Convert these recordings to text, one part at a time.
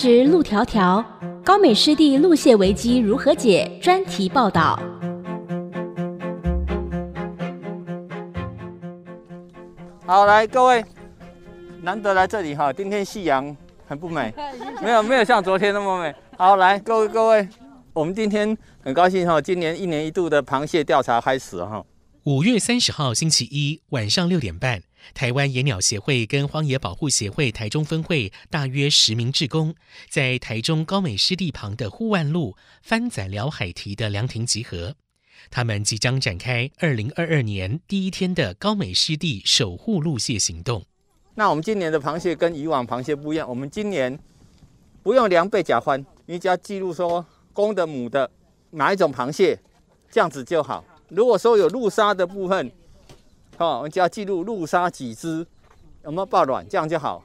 繁殖路迢迢，高美湿地路蟹危机如何解？专题报道。好，来各位，难得来这里哈，今天夕阳很不美，没有没有像昨天那么美。好，来各位各位，我们今天很高兴哈，今年一年一度的螃蟹调查开始哈。五月三十号星期一晚上六点半。台湾野鸟协会跟荒野保护协会台中分会大约十名志工，在台中高美湿地旁的护腕路番仔寮海堤的凉亭集合。他们即将展开二零二二年第一天的高美湿地守护路蟹行动。那我们今年的螃蟹跟以往螃蟹不一样，我们今年不用量背甲欢，你只要记录说公的母的哪一种螃蟹，这样子就好。如果说有陆鲨的部分，哦，我们就要记录陆鲨几只，有没有抱卵，这样就好。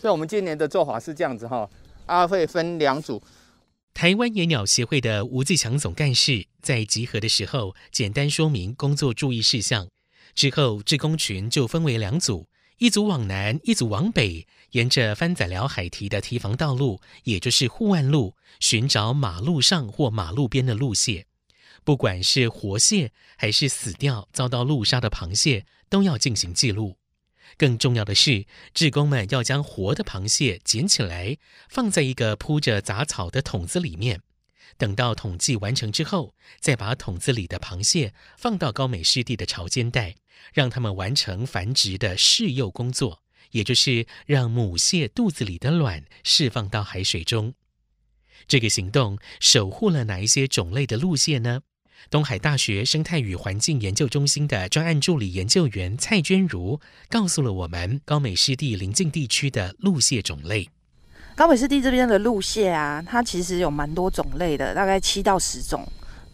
所以，我们今年的做法是这样子哈，啊，会分两组。台湾野鸟协会的吴自强总干事在集合的时候，简单说明工作注意事项。之后，志工群就分为两组，一组往南，一组往北，沿着番仔寮海堤的堤防道路，也就是护岸路，寻找马路上或马路边的路线。不管是活蟹还是死掉遭到路杀的螃蟹，都要进行记录。更重要的是，志工们要将活的螃蟹捡起来，放在一个铺着杂草的桶子里面。等到统计完成之后，再把桶子里的螃蟹放到高美湿地的潮间带，让它们完成繁殖的试幼工作，也就是让母蟹肚子里的卵释放到海水中。这个行动守护了哪一些种类的陆蟹呢？东海大学生态与环境研究中心的专案助理研究员蔡娟如告诉了我们高美湿地邻近地区的陆蟹种类。高美湿地这边的陆蟹啊，它其实有蛮多种类的，大概七到十种。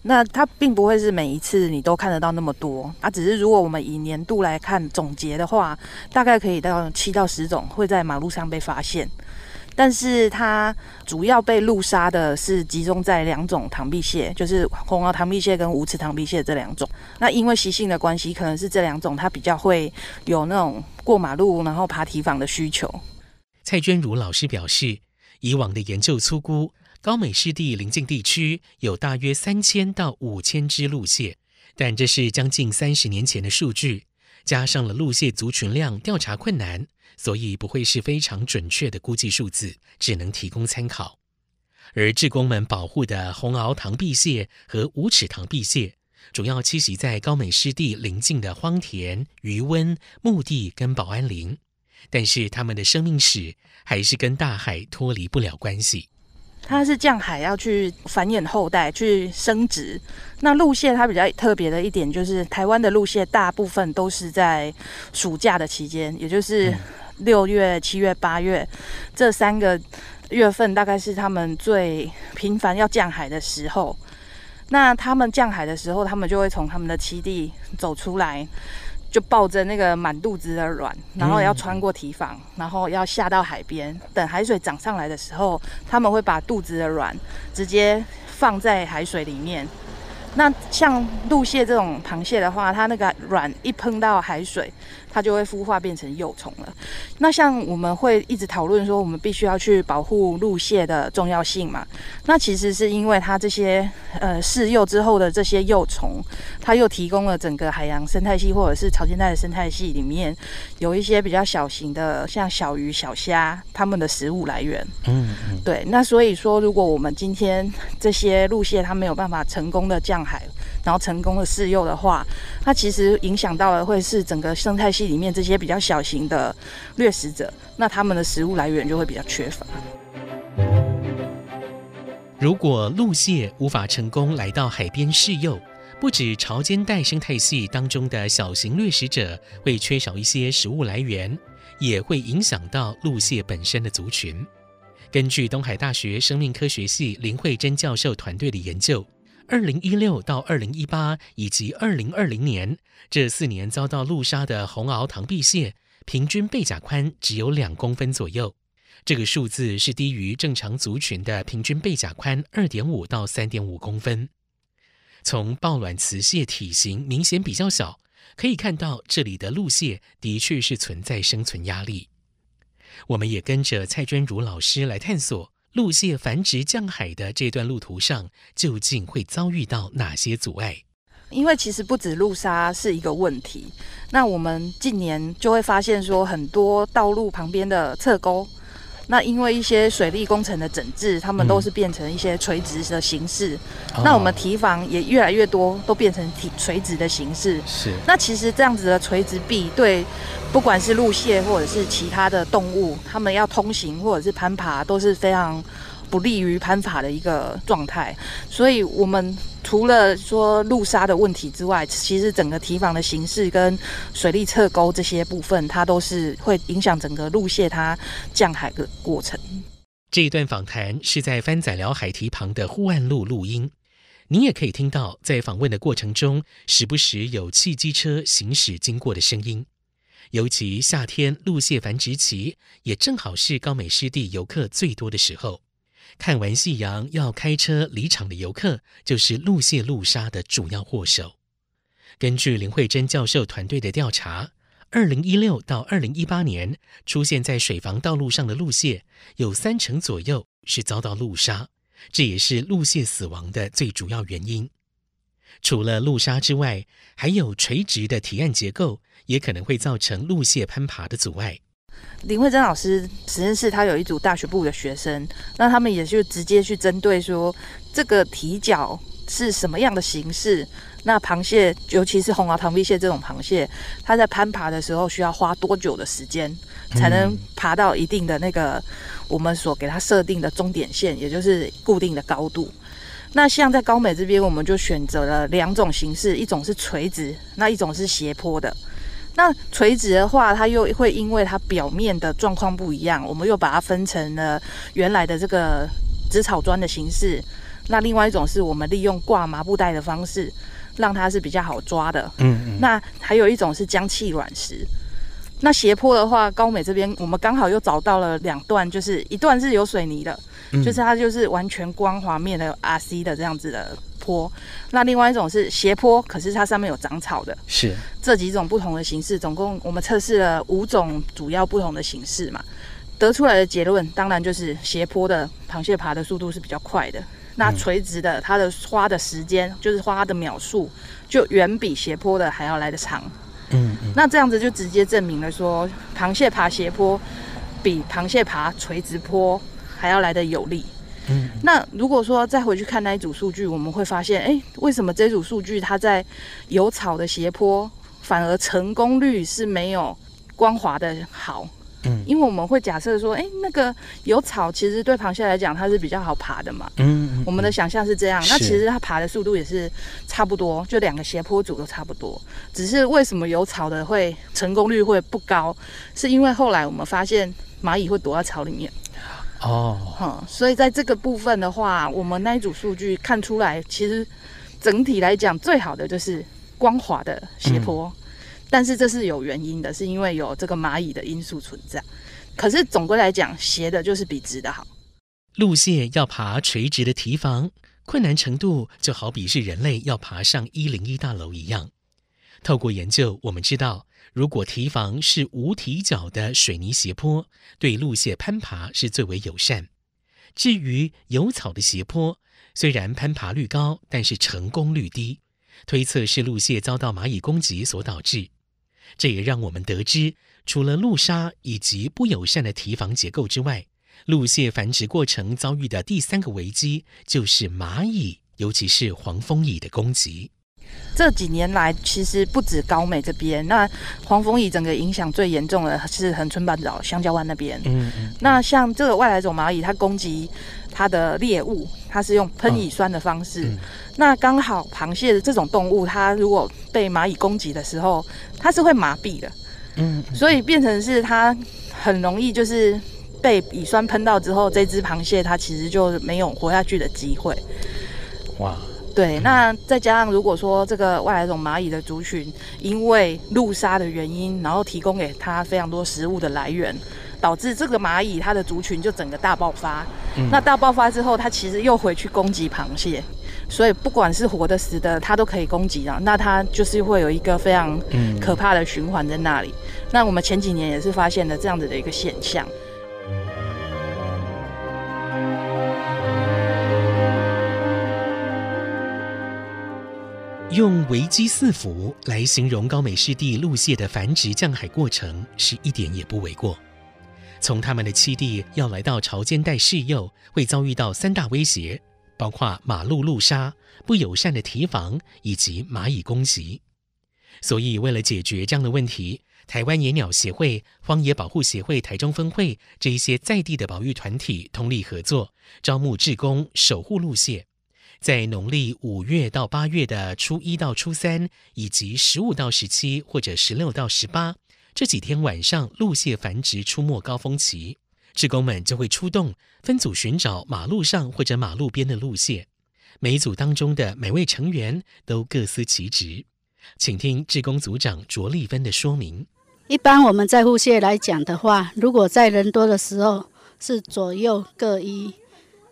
那它并不会是每一次你都看得到那么多，啊，只是如果我们以年度来看总结的话，大概可以到七到十种会在马路上被发现。但是它主要被路杀的是集中在两种塘壁蟹，就是红螯塘壁蟹跟无齿塘壁蟹这两种。那因为习性的关系，可能是这两种它比较会有那种过马路然后爬堤防的需求。蔡娟如老师表示，以往的研究粗估，高美湿地邻近地区有大约三千到五千只陆蟹，但这是将近三十年前的数据，加上了陆蟹族群量调查困难。所以不会是非常准确的估计数字，只能提供参考。而志工们保护的红螯塘碧蟹和无齿塘碧蟹，主要栖息在高美湿地邻近的荒田、渔温、墓地跟保安林，但是它们的生命史还是跟大海脱离不了关系。它是降海要去繁衍后代、去生殖。那陆蟹它比较特别的一点就是，台湾的陆蟹大部分都是在暑假的期间，也就是、嗯。六月、七月、八月这三个月份，大概是他们最频繁要降海的时候。那他们降海的时候，他们就会从他们的栖地走出来，就抱着那个满肚子的卵，然后要穿过堤防，然后要下到海边。等海水涨上来的时候，他们会把肚子的卵直接放在海水里面。那像陆蟹这种螃蟹的话，它那个卵一碰到海水，它就会孵化变成幼虫了。那像我们会一直讨论说，我们必须要去保护陆蟹的重要性嘛？那其实是因为它这些呃试幼之后的这些幼虫，它又提供了整个海洋生态系或者是潮间带的生态系里面有一些比较小型的，像小鱼、小虾，它们的食物来源。嗯嗯。对，那所以说，如果我们今天这些陆蟹它没有办法成功的降海，然后成功的试幼的话，它其实影响到的会是整个生态系里面这些比较小型的掠食者，那它们的食物来源就会比较缺乏。如果陆蟹无法成功来到海边试幼，不止潮间带生态系当中的小型掠食者会缺少一些食物来源，也会影响到陆蟹本身的族群。根据东海大学生命科学系林慧珍教授团队的研究，二零一六到二零一八以及二零二零年这四年遭到路杀的红螯螳臂蟹，平均背甲宽只有两公分左右。这个数字是低于正常族群的平均背甲宽二点五到三点五公分。从抱卵雌蟹体型明显比较小，可以看到这里的陆蟹的确是存在生存压力。我们也跟着蔡娟如老师来探索陆蟹繁殖降海的这段路途上，究竟会遭遇到哪些阻碍？因为其实不止路杀是一个问题，那我们近年就会发现说，很多道路旁边的侧沟。那因为一些水利工程的整治，他们都是变成一些垂直的形式。嗯、那我们堤防也越来越多，都变成体垂直的形式。是。那其实这样子的垂直壁，对不管是路蟹或者是其他的动物，他们要通行或者是攀爬，都是非常不利于攀爬的一个状态。所以我们。除了说路沙的问题之外，其实整个堤防的形式跟水利侧沟这些部分，它都是会影响整个路蟹它降海的过程。这一段访谈是在番仔寮海堤旁的护岸路录音，你也可以听到在访问的过程中，时不时有汽机车行驶经过的声音。尤其夏天路蟹繁殖期，也正好是高美湿地游客最多的时候。看完夕阳要开车离场的游客，就是路蟹路杀的主要祸首。根据林慧珍教授团队的调查，二零一六到二零一八年出现在水防道路上的路蟹，有三成左右是遭到路杀，这也是路蟹死亡的最主要原因。除了路杀之外，还有垂直的堤岸结构，也可能会造成路蟹攀爬的阻碍。林慧珍老师实验室，他有一组大学部的学生，那他们也就直接去针对说，这个体角是什么样的形式？那螃蟹，尤其是红螯螳臂蟹这种螃蟹，它在攀爬的时候需要花多久的时间，才能爬到一定的那个我们所给它设定的终点线，也就是固定的高度？那像在高美这边，我们就选择了两种形式，一种是垂直，那一种是斜坡的。那垂直的话，它又会因为它表面的状况不一样，我们又把它分成了原来的这个紫草砖的形式。那另外一种是我们利用挂麻布袋的方式，让它是比较好抓的。嗯嗯。那还有一种是浆砌卵石。那斜坡的话，高美这边我们刚好又找到了两段，就是一段是有水泥的，就是它就是完全光滑面的 RC 的这样子的。坡，那另外一种是斜坡，可是它上面有长草的，是。这几种不同的形式，总共我们测试了五种主要不同的形式嘛，得出来的结论当然就是斜坡的螃蟹爬的速度是比较快的，那垂直的它的花的时间就是花的秒数就远比斜坡的还要来得长，嗯，嗯，那这样子就直接证明了说螃蟹爬斜坡比螃蟹爬垂直坡还要来的有力。嗯，那如果说再回去看那一组数据，我们会发现，哎，为什么这组数据它在有草的斜坡反而成功率是没有光滑的好？嗯，因为我们会假设说，哎，那个有草其实对螃蟹来讲它是比较好爬的嘛。嗯，嗯，我们的想象是这样。那其实它爬的速度也是差不多，就两个斜坡组都差不多。只是为什么有草的会成功率会不高？是因为后来我们发现蚂蚁会躲在草里面。哦，好，所以在这个部分的话，我们那一组数据看出来，其实整体来讲最好的就是光滑的斜坡，嗯，但是这是有原因的，是因为有这个蚂蚁的因素存在。可是总归来讲，斜的就是比直的好。路线要爬垂直的堤防，困难程度就好比是人类要爬上一零一大楼一样。透过研究，我们知道。如果堤防是无堤脚的水泥斜坡，对陆蟹攀爬是最为友善。至于有草的斜坡，虽然攀爬率高，但是成功率低，推测是陆蟹遭到蚂蚁攻击所导致。这也让我们得知，除了路沙以及不友善的堤防结构之外，陆蟹繁殖过程遭遇的第三个危机就是蚂蚁，尤其是黄蜂蚁的攻击。这几年来，其实不止高美这边，那黄蜂蚁整个影响最严重的是恒春半岛香蕉湾那边。嗯嗯。那像这个外来种蚂蚁，它攻击它的猎物，它是用喷乙酸的方式。那刚好螃蟹的这种动物，它如果被蚂蚁攻击的时候，它是会麻痹的。嗯。所以变成是它很容易就是被乙酸喷到之后，这只螃蟹它其实就没有活下去的机会。哇，对，那再加上如果说这个外来种蚂蚁的族群因为路杀的原因，然后提供给它非常多食物的来源，导致这个蚂蚁它的族群就整个大爆发。嗯、那大爆发之后，它其实又回去攻击螃蟹，所以不管是活的死的，它都可以攻击啊。那它就是会有一个非常可怕的循环在那里。嗯、那我们前几年也是发现了这样子的一个现象。用危机四伏来形容高美湿地陆蟹的繁殖降海过程，是一点也不为过。从他们的栖地要来到潮间带释幼，会遭遇到三大威胁，包括马路路杀、不友善的提防以及蚂蚁攻击。所以，为了解决这样的问题，台湾野鸟协会、荒野保护协会台中分会这一些在地的保育团体通力合作，招募志工守护陆蟹。在农历五月到八月的初一到初三，以及十五到十七或者十六到十八这几天晚上，陆蟹繁殖出没高峰期，志工们就会出动，分组寻找马路上或者马路边的陆蟹。每组当中的每位成员都各司其职，请听志工组长卓丽芬的说明。一般我们在护蟹来讲的话，如果在人多的时候，是左右各一，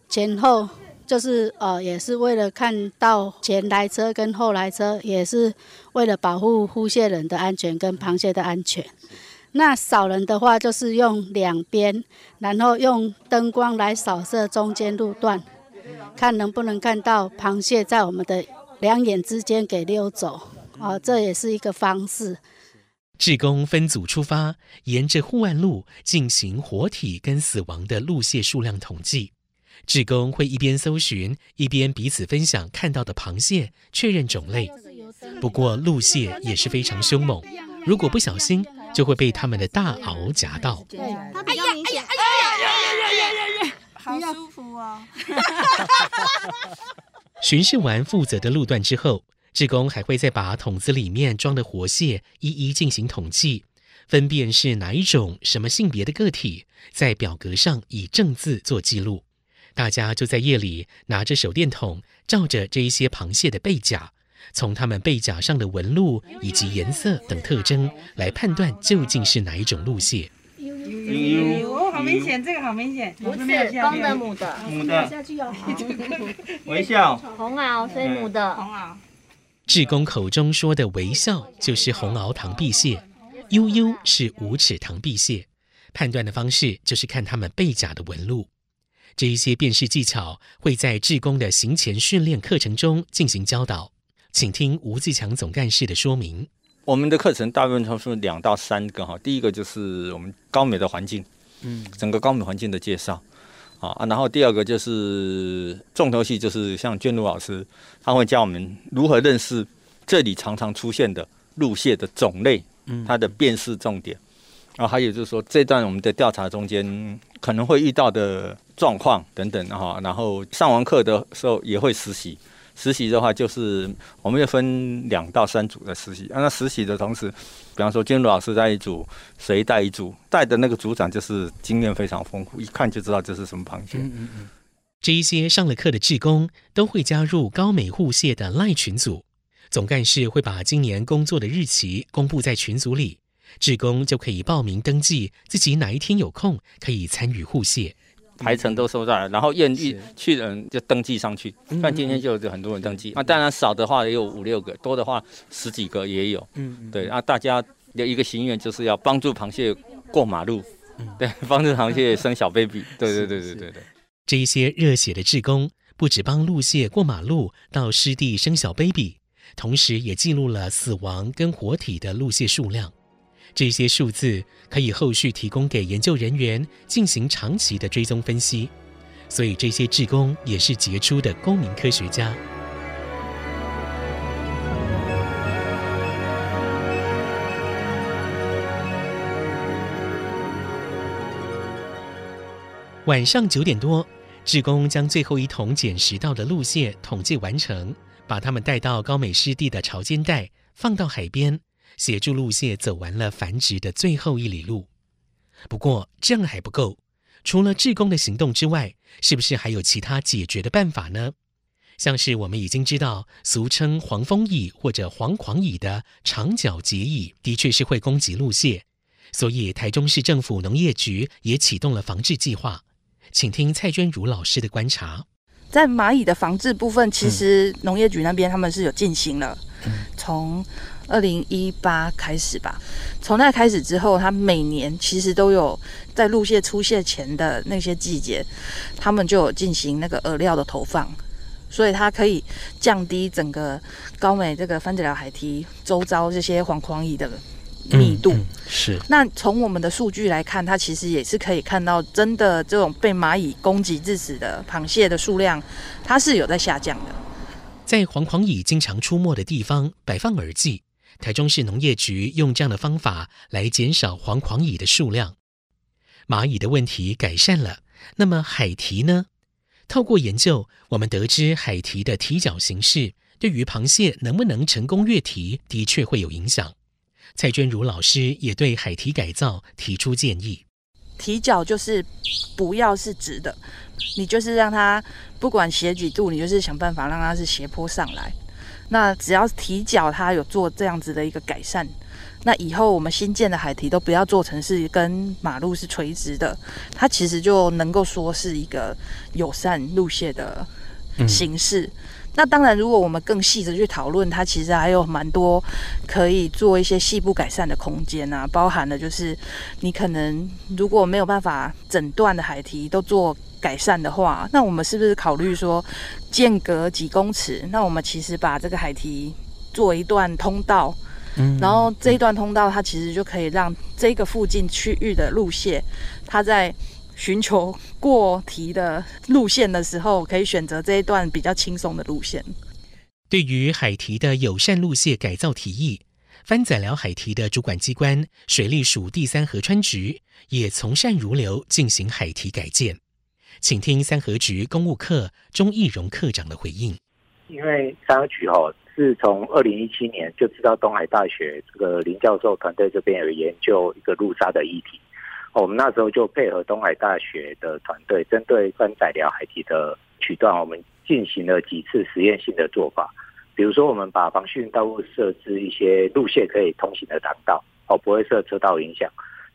前后。就是呃，也是为了看到前来车跟后来车，也是为了保护护蟹人的安全跟螃蟹的安全。那扫人的话，就是用两边，然后用灯光来扫射中间路段，看能不能看到螃蟹在我们的两眼之间给溜走。啊、这也是一个方式。志工分组出发，沿着护岸路进行活体跟死亡的陆蟹数量统计。志工会一边搜寻，一边彼此分享看到的螃蟹，确认种类。不过陆蟹也是非常凶猛，如果不小心，就会被他们的大螯夹到。对，它比较明显。哎呀哎呀哎呀哎呀！好舒服哦。巡视完负责的路段之后，志工还会再把桶子里面装的活蟹一一进行统计，分辨是哪一种、什么性别的个体，在表格上以正字做记录。大家就在夜里拿着手电筒，照着这一些螃蟹的背甲，从它们背甲上的纹路以及颜色等特征来判断究竟是哪一种陆蟹。哦，好明显，这个好明显，不是公的母的，母的下去要，微笑，红螯，所以母的。红螯。志工口中说的微笑就是红螯螳臂蟹，悠悠是无齿螳臂蟹。判断的方式就是看它们背甲的纹路。这一些辨识技巧会在志工的行前训练课程中进行教导，请听吴自强总干事的说明。我们的课程大部分都是两到三个哈，第一个就是我们高美的环境，嗯，整个高美环境的介绍，啊，然后第二个就是重头戏，就是像娟茹老师，他会教我们如何认识这里常常出现的路蟹的种类，嗯，它的辨识重点。然后还有就是说，这段我们的调查中间可能会遇到的状况等等哈。然后上完课的时候也会实习，实习的话就是我们要分两到三组的实习。那实习的同时，比方说金如老师带一组，谁带一组，带的那个组长就是经验非常丰富，一看就知道这是什么螃蟹。嗯嗯嗯。这一些上了课的志工都会加入高美护蟹的赖群组，总干事会把今年工作的日期公布在群组里。志工就可以报名登记，自己哪一天有空可以参与护蟹，排程都收到了，然后愿意去的人就登记上去。那今天就有很多人登记，那当然少的话也有五六个，多的话十几个也有。嗯，对，那大家的一个心愿就是要帮助螃蟹过马路，对，帮助螃蟹生小 baby。对对对对对对。这一些热血的志工，不止帮陆蟹过马路到湿地生小 baby，同时也记录了死亡跟活体的陆蟹数量。这些数字可以后续提供给研究人员进行长期的追踪分析，所以这些志工也是杰出的公民科学家。晚上九点多，志工将最后一桶捡拾到的路线统计完成，把它们带到高美湿地的潮间带，放到海边。协助陆蟹走完了繁殖的最后一里路，不过这样还不够。除了志工的行动之外，是不是还有其他解决的办法呢？像是我们已经知道，俗称黄蜂蚁或者黄狂蚁的长脚结蚁，的确是会攻击陆蟹，所以台中市政府农业局也启动了防治计划。请听蔡娟如老师的观察。在蚂蚁的防治部分，其实农业局那边他们是有进行了，从二零一八开始吧。从那开始之后，他每年其实都有在陆蟹出蟹前的那些季节，他们就有进行那个饵料的投放，所以它可以降低整个高美这个番子寮海堤周遭这些黄狂蚁的。密度、嗯嗯、是。那从我们的数据来看，它其实也是可以看到，真的这种被蚂蚁攻击致死的螃蟹的数量，它是有在下降的。在黄狂蚁经常出没的地方摆放饵剂，台中市农业局用这样的方法来减少黄狂蚁的数量。蚂蚁的问题改善了，那么海堤呢？透过研究，我们得知海堤的堤脚形式对于螃蟹能不能成功越堤，的确会有影响。蔡娟如老师也对海堤改造提出建议：堤脚就是不要是直的，你就是让它不管斜几度，你就是想办法让它是斜坡上来。那只要提脚它有做这样子的一个改善，那以后我们新建的海堤都不要做成是跟马路是垂直的，它其实就能够说是一个友善路线的形式。嗯那当然，如果我们更细的去讨论，它其实还有蛮多可以做一些细部改善的空间啊，包含了就是你可能如果没有办法整段的海堤都做改善的话，那我们是不是考虑说间隔几公尺？那我们其实把这个海堤做一段通道，嗯，然后这一段通道它其实就可以让这个附近区域的路线，它在。寻求过堤的路线的时候，可以选择这一段比较轻松的路线。对于海堤的友善路线改造提议，番仔寮海堤的主管机关水利署第三河川局也从善如流进行海堤改建。请听三河局公务课钟义荣课长的回应。因为三河局哦，是从二零一七年就知道东海大学这个林教授团队这边有研究一个路杀的议题。我们那时候就配合东海大学的团队，针对番仔寮海体的区段，我们进行了几次实验性的做法。比如说，我们把防汛道路设置一些路线可以通行的挡道，哦，不会设车道影响。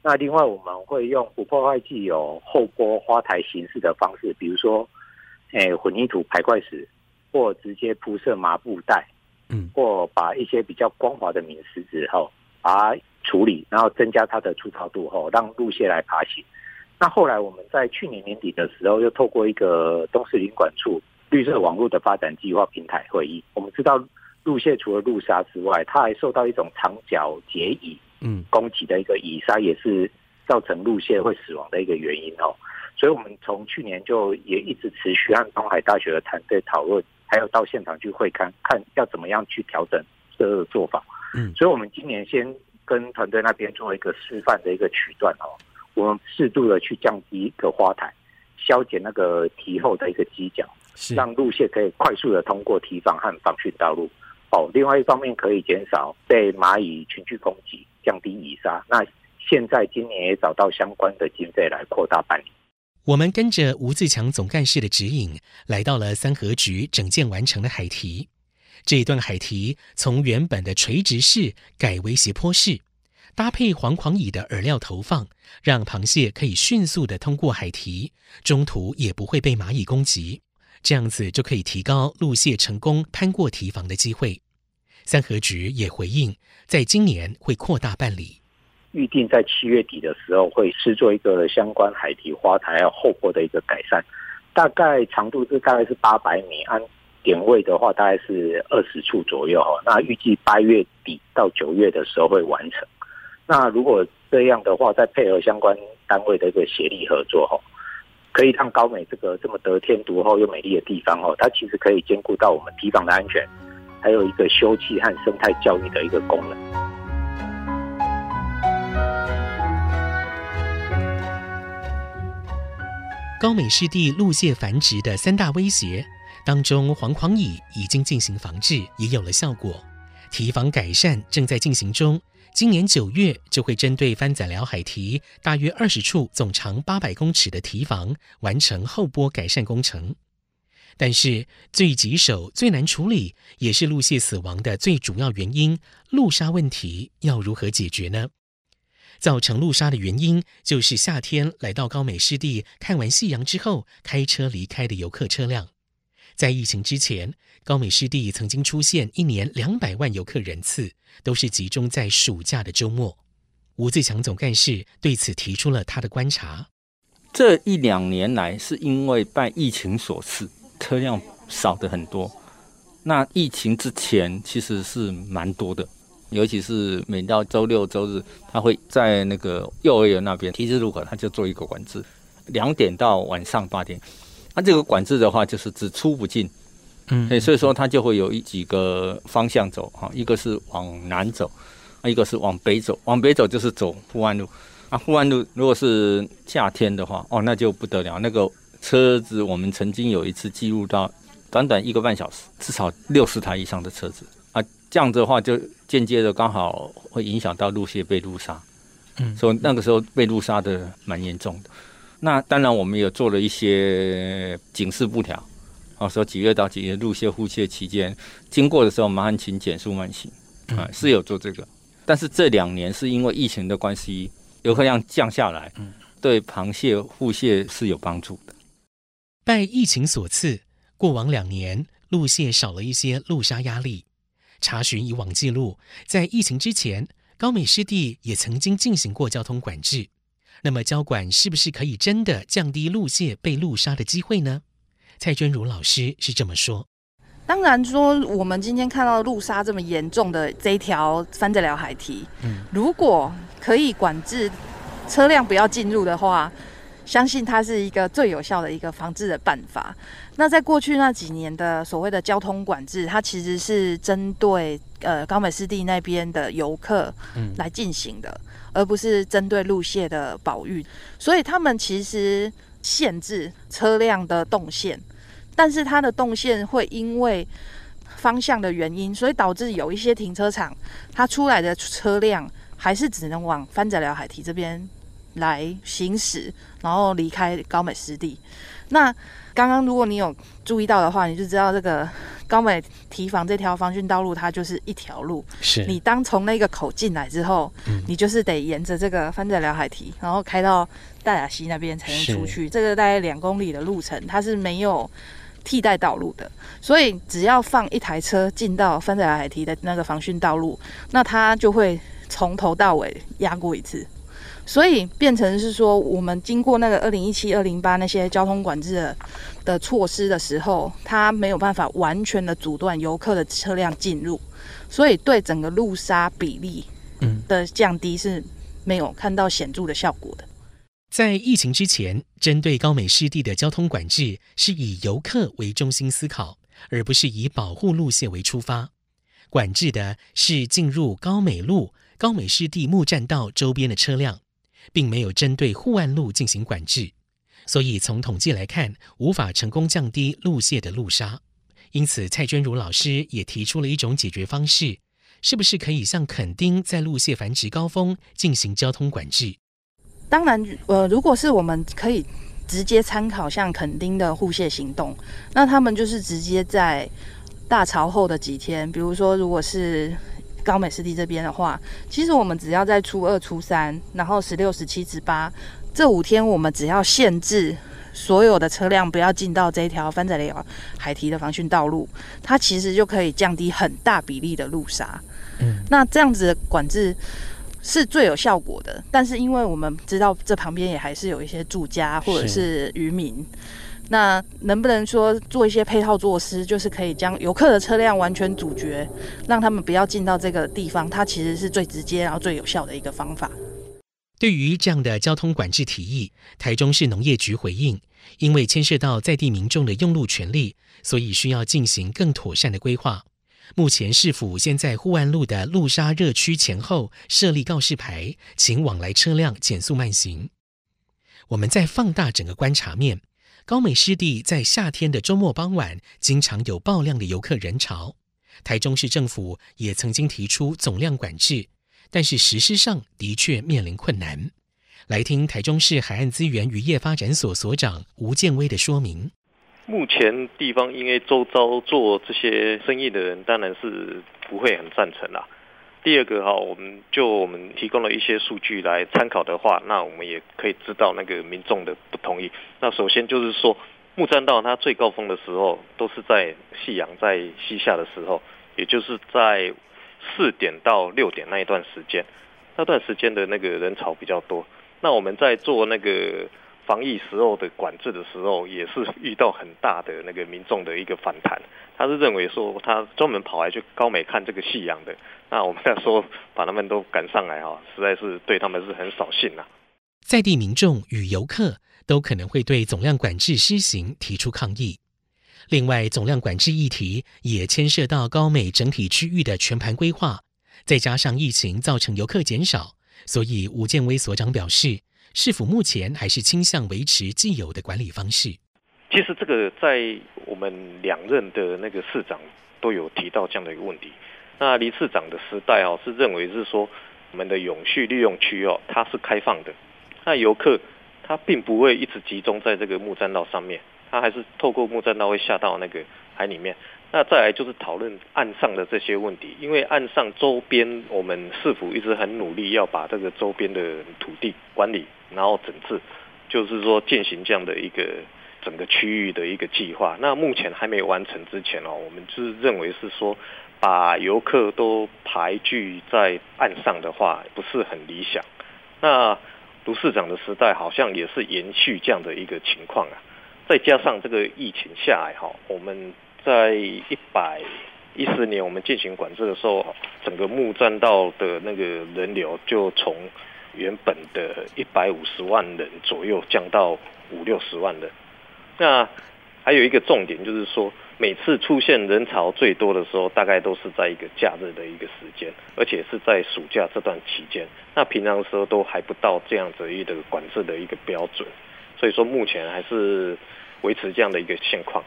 那另外，我们会用不破坏既有后坡花台形式的方式，比如说，诶，混凝土排块石，或直接铺设麻布袋，嗯，或把一些比较光滑的敏石子后，把它处理，然后增加它的粗糙度后，让陆蟹来爬行。那后来我们在去年年底的时候，又透过一个东势林管处绿色网络的发展计划平台会议，我们知道路蟹除了路沙之外，它还受到一种长脚结蚁嗯攻击的一个蚁鲨，也是造成路线会死亡的一个原因哦。所以我们从去年就也一直持续和东海大学的团队讨论，还有到现场去会看，看要怎么样去调整这个做法。嗯，所以我们今年先。跟团队那边做一个示范的一个区段哦，我们适度的去降低一个花台，消减那个堤后的一个犄角，让路线可以快速的通过堤防和防汛道路。哦，另外一方面可以减少被蚂蚁群聚攻击，降低以上。那现在今年也找到相关的经费来扩大办理。我们跟着吴自强总干事的指引，来到了三河局整建完成的海堤。这一段海堤从原本的垂直式改为斜坡式，搭配黄狂蚁的饵料投放，让螃蟹可以迅速地通过海堤，中途也不会被蚂蚁攻击。这样子就可以提高陆蟹成功攀过堤防的机会。三河局也回应，在今年会扩大办理，预定在七月底的时候会施作一个相关海堤花台还有后坡的一个改善，大概长度是大概是八百米，按。点位的话，大概是二十处左右哈。那预计八月底到九月的时候会完成。那如果这样的话，再配合相关单位的一个协力合作哈，可以让高美这个这么得天独厚又美丽的地方哈，它其实可以兼顾到我们堤防的安全，还有一个休憩和生态教育的一个功能。高美湿地陆蟹繁殖的三大威胁。当中黄狂蚁已经进行防治，也有了效果。堤防改善正在进行中，今年九月就会针对番仔寮海堤大约二十处总长八百公尺的堤防完成后波改善工程。但是最棘手、最难处理，也是陆蟹死亡的最主要原因——路杀问题，要如何解决呢？造成路杀的原因，就是夏天来到高美湿地看完夕阳之后，开车离开的游客车辆。在疫情之前，高美湿地曾经出现一年两百万游客人次，都是集中在暑假的周末。吴自强总干事对此提出了他的观察：这一两年来，是因为拜疫情所赐。车辆少的很多，那疫情之前其实是蛮多的，尤其是每到周六周日，他会在那个幼儿园那边提示路口，他就做一个管制，两点到晚上八点。那这个管制的话，就是只出不进，嗯，所以说他就会有一几个方向走哈，一个是往南走，一个是往北走，往北走就是走富安路，啊，富安路如果是夏天的话，哦，那就不得了，那个。车子，我们曾经有一次记录到，短短一个半小时，至少六十台以上的车子啊，这样子的话就间接的刚好会影响到陆蟹被路杀，嗯，所以那个时候被路杀的蛮严重的。那当然我们也做了一些警示布条，啊，说几月到几月陆蟹护蟹期间经过的时候，麻烦请减速慢行，啊，是有做这个。但是这两年是因为疫情的关系，游客量降下来，对螃蟹护蟹是有帮助的。拜疫情所赐，过往两年路蟹少了一些路杀压力。查询以往记录，在疫情之前，高美湿地也曾经进行过交通管制。那么，交管是不是可以真的降低路蟹被路杀的机会呢？蔡娟如老师是这么说：当然说，我们今天看到路杀这么严重的这一条番仔寮海堤，嗯，如果可以管制车辆不要进入的话。相信它是一个最有效的一个防治的办法。那在过去那几年的所谓的交通管制，它其实是针对呃高美湿地那边的游客来进行的，嗯、而不是针对路线的保育。所以他们其实限制车辆的动线，但是它的动线会因为方向的原因，所以导致有一些停车场它出来的车辆还是只能往翻仔寮海堤这边来行驶，然后离开高美湿地。那刚刚如果你有注意到的话，你就知道这个高美堤防这条防汛道路，它就是一条路。是你当从那个口进来之后，嗯、你就是得沿着这个番仔寮海堤，然后开到大雅溪那边才能出去。这个大概两公里的路程，它是没有替代道路的。所以只要放一台车进到番仔寮海堤的那个防汛道路，那它就会从头到尾压过一次。所以变成是说，我们经过那个二零一七、二零八那些交通管制的的措施的时候，它没有办法完全的阻断游客的车辆进入，所以对整个路杀比例的降低是没有看到显著的效果的。在疫情之前，针对高美湿地的交通管制是以游客为中心思考，而不是以保护路线为出发，管制的是进入高美路、高美湿地木栈道周边的车辆。并没有针对护岸路进行管制，所以从统计来看，无法成功降低路蟹的路杀。因此，蔡娟如老师也提出了一种解决方式，是不是可以像垦丁在路蟹繁殖高峰进行交通管制？当然，呃，如果是我们可以直接参考像垦丁的护蟹行动，那他们就是直接在大潮后的几天，比如说，如果是高美湿地这边的话，其实我们只要在初二、初三，然后十六、十七、十八这五天，我们只要限制所有的车辆不要进到这一条番仔寮海堤的防汛道路，它其实就可以降低很大比例的路杀。嗯，那这样子的管制是最有效果的。但是因为我们知道这旁边也还是有一些住家或者是渔民。那能不能说做一些配套措施，就是可以将游客的车辆完全阻绝，让他们不要进到这个地方？它其实是最直接然后最有效的一个方法。对于这样的交通管制提议，台中市农业局回应，因为牵涉到在地民众的用路权利，所以需要进行更妥善的规划。目前市府先在护岸路的路沙热区前后设立告示牌，请往来车辆减速慢行。我们再放大整个观察面。高美湿地在夏天的周末傍晚，经常有爆量的游客人潮。台中市政府也曾经提出总量管制，但是实施上的确面临困难。来听台中市海岸资源渔业发展所所长吴建威的说明。目前地方因为周遭做这些生意的人，当然是不会很赞成啦。第二个哈，我们就我们提供了一些数据来参考的话，那我们也可以知道那个民众的不同意。那首先就是说，木栈道它最高峰的时候都是在夕阳在西下的时候，也就是在四点到六点那一段时间，那段时间的那个人潮比较多。那我们在做那个防疫时候的管制的时候，也是遇到很大的那个民众的一个反弹。他是认为说，他专门跑来去高美看这个夕阳的。那我们要说把他们都赶上来哈，实在是对他们是很扫兴呐。在地民众与游客都可能会对总量管制施行提出抗议。另外，总量管制议题也牵涉到高美整体区域的全盘规划，再加上疫情造成游客减少。所以，吴建威所长表示，市府目前还是倾向维持既有的管理方式。其实，这个在我们两任的那个市长都有提到这样的一个问题。那黎市长的时代哦，是认为是说，我们的永续利用区哦，它是开放的。那游客他并不会一直集中在这个木栈道上面，他还是透过木栈道会下到那个海里面。那再来就是讨论岸上的这些问题，因为岸上周边我们市府一直很努力要把这个周边的土地管理，然后整治，就是说进行这样的一个整个区域的一个计划。那目前还没有完成之前哦，我们是认为是说把游客都排聚在岸上的话，不是很理想。那卢市长的时代好像也是延续这样的一个情况啊，再加上这个疫情下来哈，我们。在一百一十年，我们进行管制的时候，整个木栈道的那个人流就从原本的一百五十万人左右降到五六十万人。那还有一个重点就是说，每次出现人潮最多的时候，大概都是在一个假日的一个时间，而且是在暑假这段期间。那平常时候都还不到这样子一个管制的一个标准，所以说目前还是维持这样的一个现况。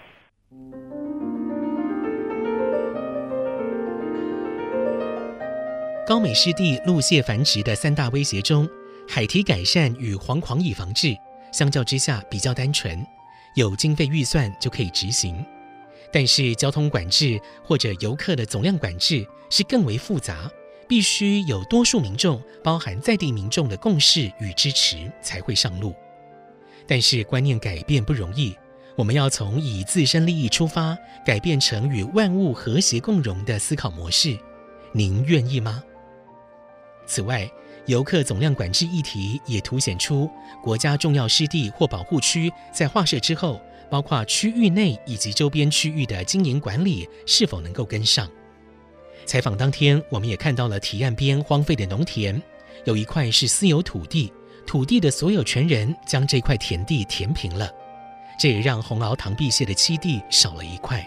高美湿地陆蟹繁殖的三大威胁中，海堤改善与黄狂蚁防治相较之下比较单纯，有经费预算就可以执行。但是交通管制或者游客的总量管制是更为复杂，必须有多数民众，包含在地民众的共识与支持才会上路。但是观念改变不容易，我们要从以自身利益出发，改变成与万物和谐共荣的思考模式。您愿意吗？此外，游客总量管制议题也凸显出国家重要湿地或保护区在划设之后，包括区域内以及周边区域的经营管理是否能够跟上。采访当天，我们也看到了堤岸边荒废的农田，有一块是私有土地，土地的所有权人将这块田地填平了，这也让红螯螳臂蟹的栖地少了一块。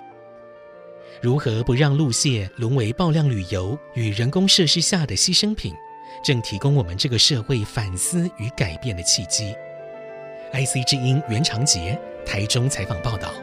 如何不让陆蟹沦为爆量旅游与人工设施下的牺牲品？正提供我们这个社会反思与改变的契机。IC 之音袁长杰台中采访报道。